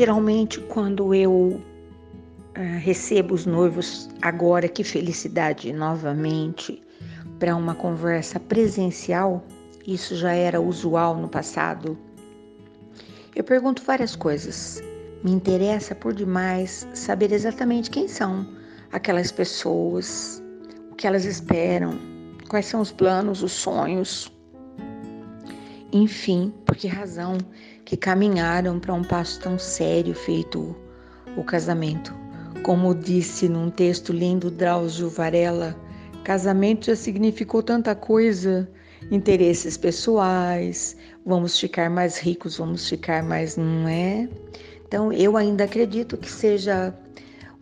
Geralmente, quando eu uh, recebo os noivos, agora que felicidade novamente, para uma conversa presencial, isso já era usual no passado. Eu pergunto várias coisas. Me interessa por demais saber exatamente quem são aquelas pessoas, o que elas esperam, quais são os planos, os sonhos. Enfim, por que razão que caminharam para um passo tão sério feito o casamento. Como disse num texto lindo Drauzio Varela, casamento já significou tanta coisa, interesses pessoais, vamos ficar mais ricos, vamos ficar mais, não é? Então eu ainda acredito que seja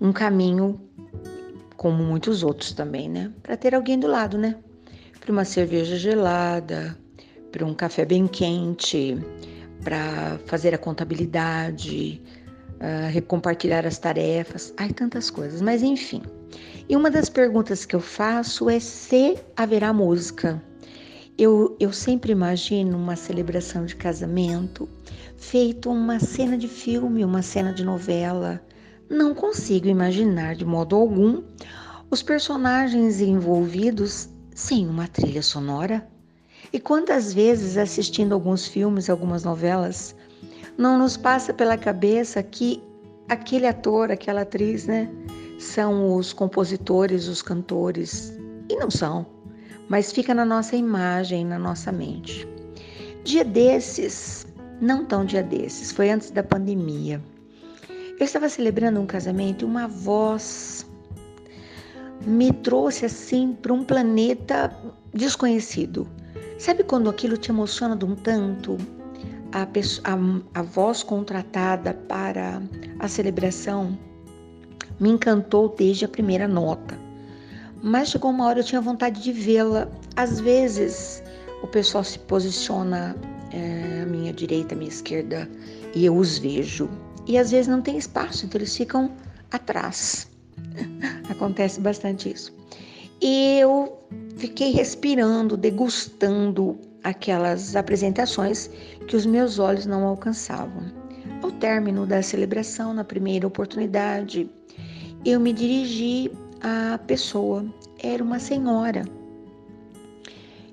um caminho como muitos outros também, né? Para ter alguém do lado, né? Para uma cerveja gelada, para um café bem quente, para fazer a contabilidade, uh, compartilhar as tarefas, ai tantas coisas, mas enfim. E uma das perguntas que eu faço é se haverá música. Eu, eu sempre imagino uma celebração de casamento feito uma cena de filme, uma cena de novela. Não consigo imaginar de modo algum os personagens envolvidos sem uma trilha sonora. E quantas vezes assistindo alguns filmes, algumas novelas, não nos passa pela cabeça que aquele ator, aquela atriz, né, são os compositores, os cantores. E não são, mas fica na nossa imagem, na nossa mente. Dia desses, não tão dia desses, foi antes da pandemia. Eu estava celebrando um casamento e uma voz me trouxe assim para um planeta desconhecido. Sabe quando aquilo te emociona de um tanto? A, pessoa, a, a voz contratada para a celebração me encantou desde a primeira nota. Mas chegou uma hora eu tinha vontade de vê-la. Às vezes o pessoal se posiciona é, à minha direita, à minha esquerda e eu os vejo. E às vezes não tem espaço, então eles ficam atrás. Acontece bastante isso. Eu fiquei respirando, degustando aquelas apresentações que os meus olhos não alcançavam. Ao término da celebração, na primeira oportunidade, eu me dirigi à pessoa. Era uma senhora.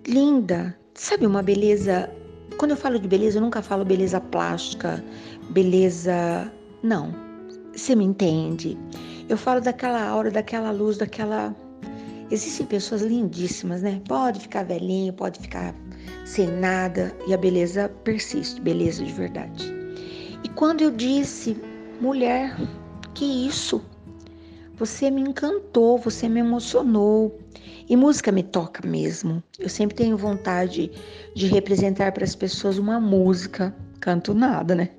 Linda, sabe uma beleza. Quando eu falo de beleza, eu nunca falo beleza plástica, beleza. Não, você me entende. Eu falo daquela aura, daquela luz, daquela Existem pessoas lindíssimas, né? Pode ficar velhinho, pode ficar sem nada e a beleza persiste, beleza de verdade. E quando eu disse, mulher, que isso? Você me encantou, você me emocionou. E música me toca mesmo. Eu sempre tenho vontade de representar para as pessoas uma música canto nada, né?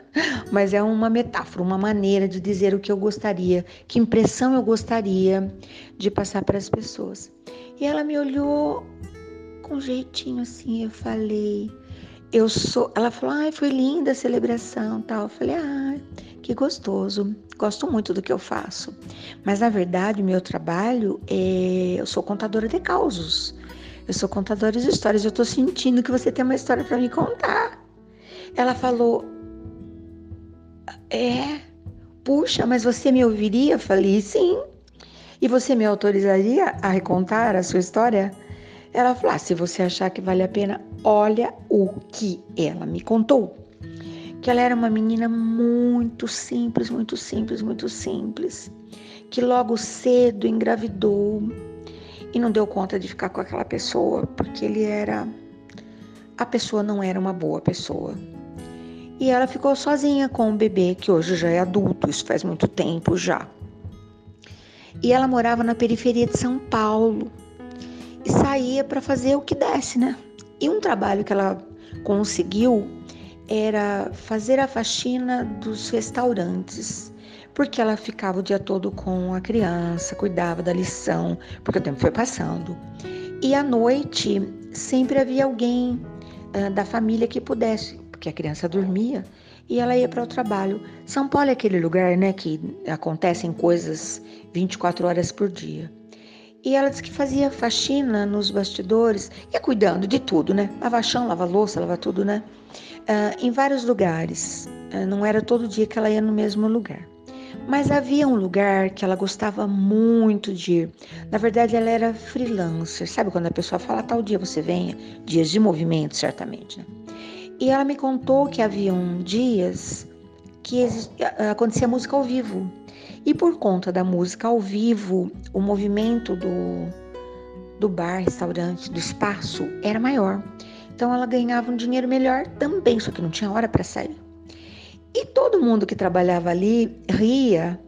Mas é uma metáfora, uma maneira de dizer o que eu gostaria, que impressão eu gostaria de passar para as pessoas. E ela me olhou com jeitinho assim, eu falei, eu sou. Ela falou, ai, foi linda a celebração, tal. Eu falei, ai, que gostoso. Gosto muito do que eu faço. Mas na verdade, o meu trabalho é, eu sou contadora de causos. Eu sou contadora de histórias. Eu estou sentindo que você tem uma história para me contar. Ela falou: É, puxa, mas você me ouviria? Falei: Sim. E você me autorizaria a recontar a sua história? Ela falou: ah, Se você achar que vale a pena, olha o que ela me contou. Que ela era uma menina muito simples, muito simples, muito simples. Que logo cedo engravidou e não deu conta de ficar com aquela pessoa, porque ele era. A pessoa não era uma boa pessoa e ela ficou sozinha com o bebê, que hoje já é adulto, isso faz muito tempo já. E ela morava na periferia de São Paulo e saía para fazer o que desse, né? E um trabalho que ela conseguiu era fazer a faxina dos restaurantes, porque ela ficava o dia todo com a criança, cuidava da lição, porque o tempo foi passando. E à noite sempre havia alguém uh, da família que pudesse porque a criança dormia e ela ia para o trabalho. São Paulo é aquele lugar, né, que acontecem coisas 24 horas por dia. E ela disse que fazia faxina nos bastidores, ia cuidando de tudo, né? Lava chão, lava louça, lava tudo, né? Uh, em vários lugares. eh, não era todo dia que ela ia no mesmo lugar. Mas havia um lugar que ela gostava muito de ir. Na verdade, ela era freelancer. Sabe quando a pessoa fala tal dia você venha? Dias de movimento, certamente. Né? E ela me contou que haviam dias que acontecia música ao vivo. E por conta da música ao vivo, o movimento do, do bar, restaurante, do espaço era maior. Então ela ganhava um dinheiro melhor também, só que não tinha hora para sair. E todo mundo que trabalhava ali ria,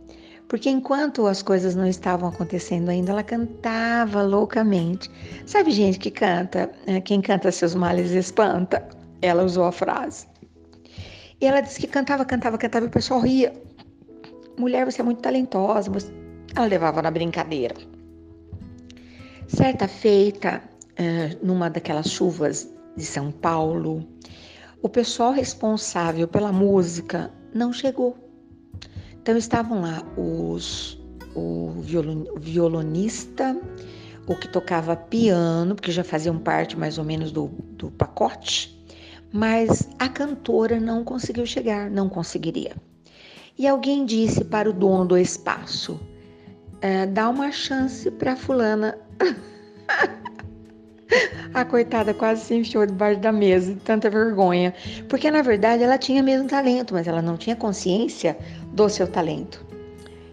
porque enquanto as coisas não estavam acontecendo ainda, ela cantava loucamente. Sabe gente que canta, eh, quem canta seus males espanta? Ela usou a frase. E ela disse que cantava, cantava, cantava e o pessoal ria. Mulher, você é muito talentosa. Ela levava na brincadeira. Certa feita, eh, numa daquelas chuvas de São Paulo, o pessoal responsável pela música não chegou. Então estavam lá os o violonista, o que tocava piano, porque já faziam parte mais ou menos do, do pacote, mas a cantora não conseguiu chegar, não conseguiria. E alguém disse para o dono do espaço: é, dá uma chance para fulana. A coitada quase se enfiou debaixo da mesa, de tanta vergonha. Porque na verdade ela tinha mesmo talento, mas ela não tinha consciência do seu talento.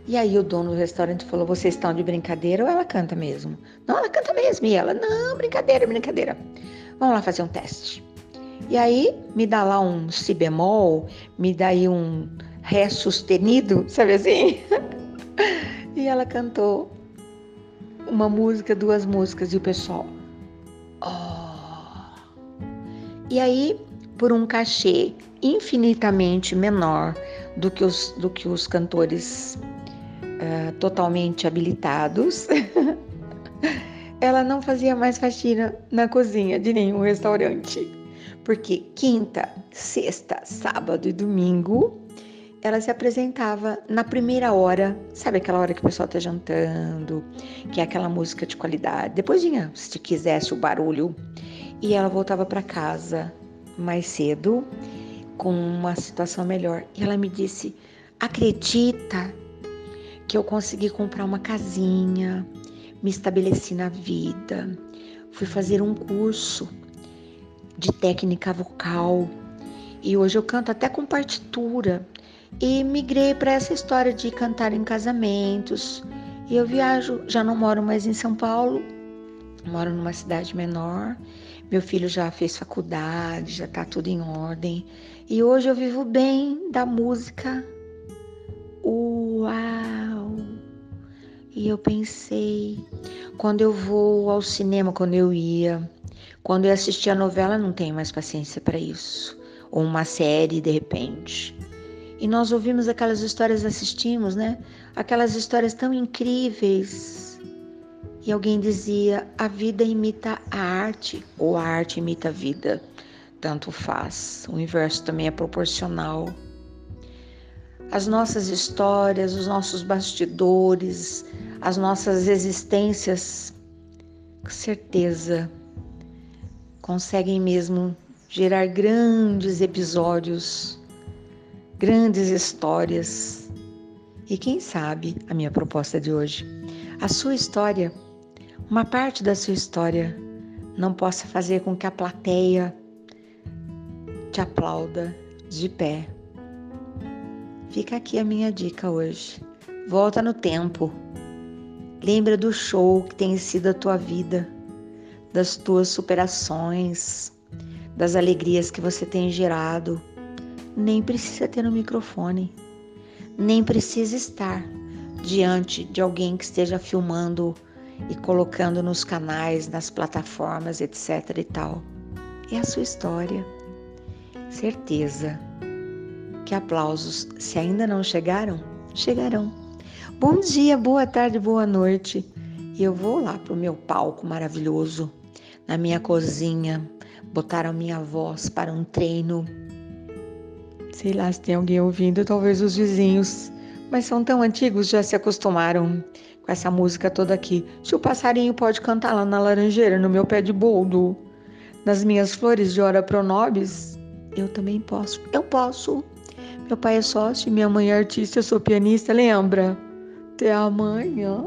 E aí o dono do restaurante falou: Vocês estão de brincadeira ou ela canta mesmo? Não, ela canta mesmo. E ela: Não, brincadeira, brincadeira. Vamos lá fazer um teste. E aí me dá lá um si bemol, me dá aí um ré sustenido, sabe assim? e ela cantou uma música, duas músicas, e o pessoal. Oh. E aí, por um cachê infinitamente menor do que os, do que os cantores uh, totalmente habilitados, ela não fazia mais faxina na cozinha de nenhum restaurante. Porque quinta, sexta, sábado e domingo ela se apresentava na primeira hora, sabe aquela hora que o pessoal está jantando, que é aquela música de qualidade. Depois vinha, se quisesse, o barulho. E ela voltava para casa mais cedo, com uma situação melhor. E ela me disse: Acredita que eu consegui comprar uma casinha, me estabeleci na vida, fui fazer um curso de técnica vocal. E hoje eu canto até com partitura e migrei para essa história de cantar em casamentos. E eu viajo, já não moro mais em São Paulo, moro numa cidade menor. Meu filho já fez faculdade, já está tudo em ordem. E hoje eu vivo bem da música. Uau! E eu pensei, quando eu vou ao cinema, quando eu ia, quando eu assistia a novela, não tenho mais paciência para isso. Ou uma série, de repente. E nós ouvimos aquelas histórias, assistimos, né? Aquelas histórias tão incríveis. E alguém dizia: a vida imita a arte, ou a arte imita a vida. Tanto faz. O inverso também é proporcional. As nossas histórias, os nossos bastidores, as nossas existências, com certeza, conseguem mesmo gerar grandes episódios grandes histórias. E quem sabe a minha proposta de hoje, a sua história, uma parte da sua história, não possa fazer com que a plateia te aplauda de pé. Fica aqui a minha dica hoje. Volta no tempo. Lembra do show que tem sido a tua vida, das tuas superações, das alegrias que você tem gerado nem precisa ter um microfone, nem precisa estar diante de alguém que esteja filmando e colocando nos canais, nas plataformas, etc e tal. É a sua história. Certeza que aplausos, se ainda não chegaram, chegarão. Bom dia, boa tarde, boa noite. E eu vou lá pro meu palco maravilhoso, na minha cozinha, botar a minha voz para um treino Sei lá se tem alguém ouvindo, talvez os vizinhos. Mas são tão antigos, já se acostumaram com essa música toda aqui. Se o passarinho pode cantar lá na laranjeira, no meu pé de boldo, nas minhas flores de ora pronobis, eu também posso. Eu posso. Meu pai é sócio, minha mãe é artista, eu sou pianista, lembra? Até amanhã.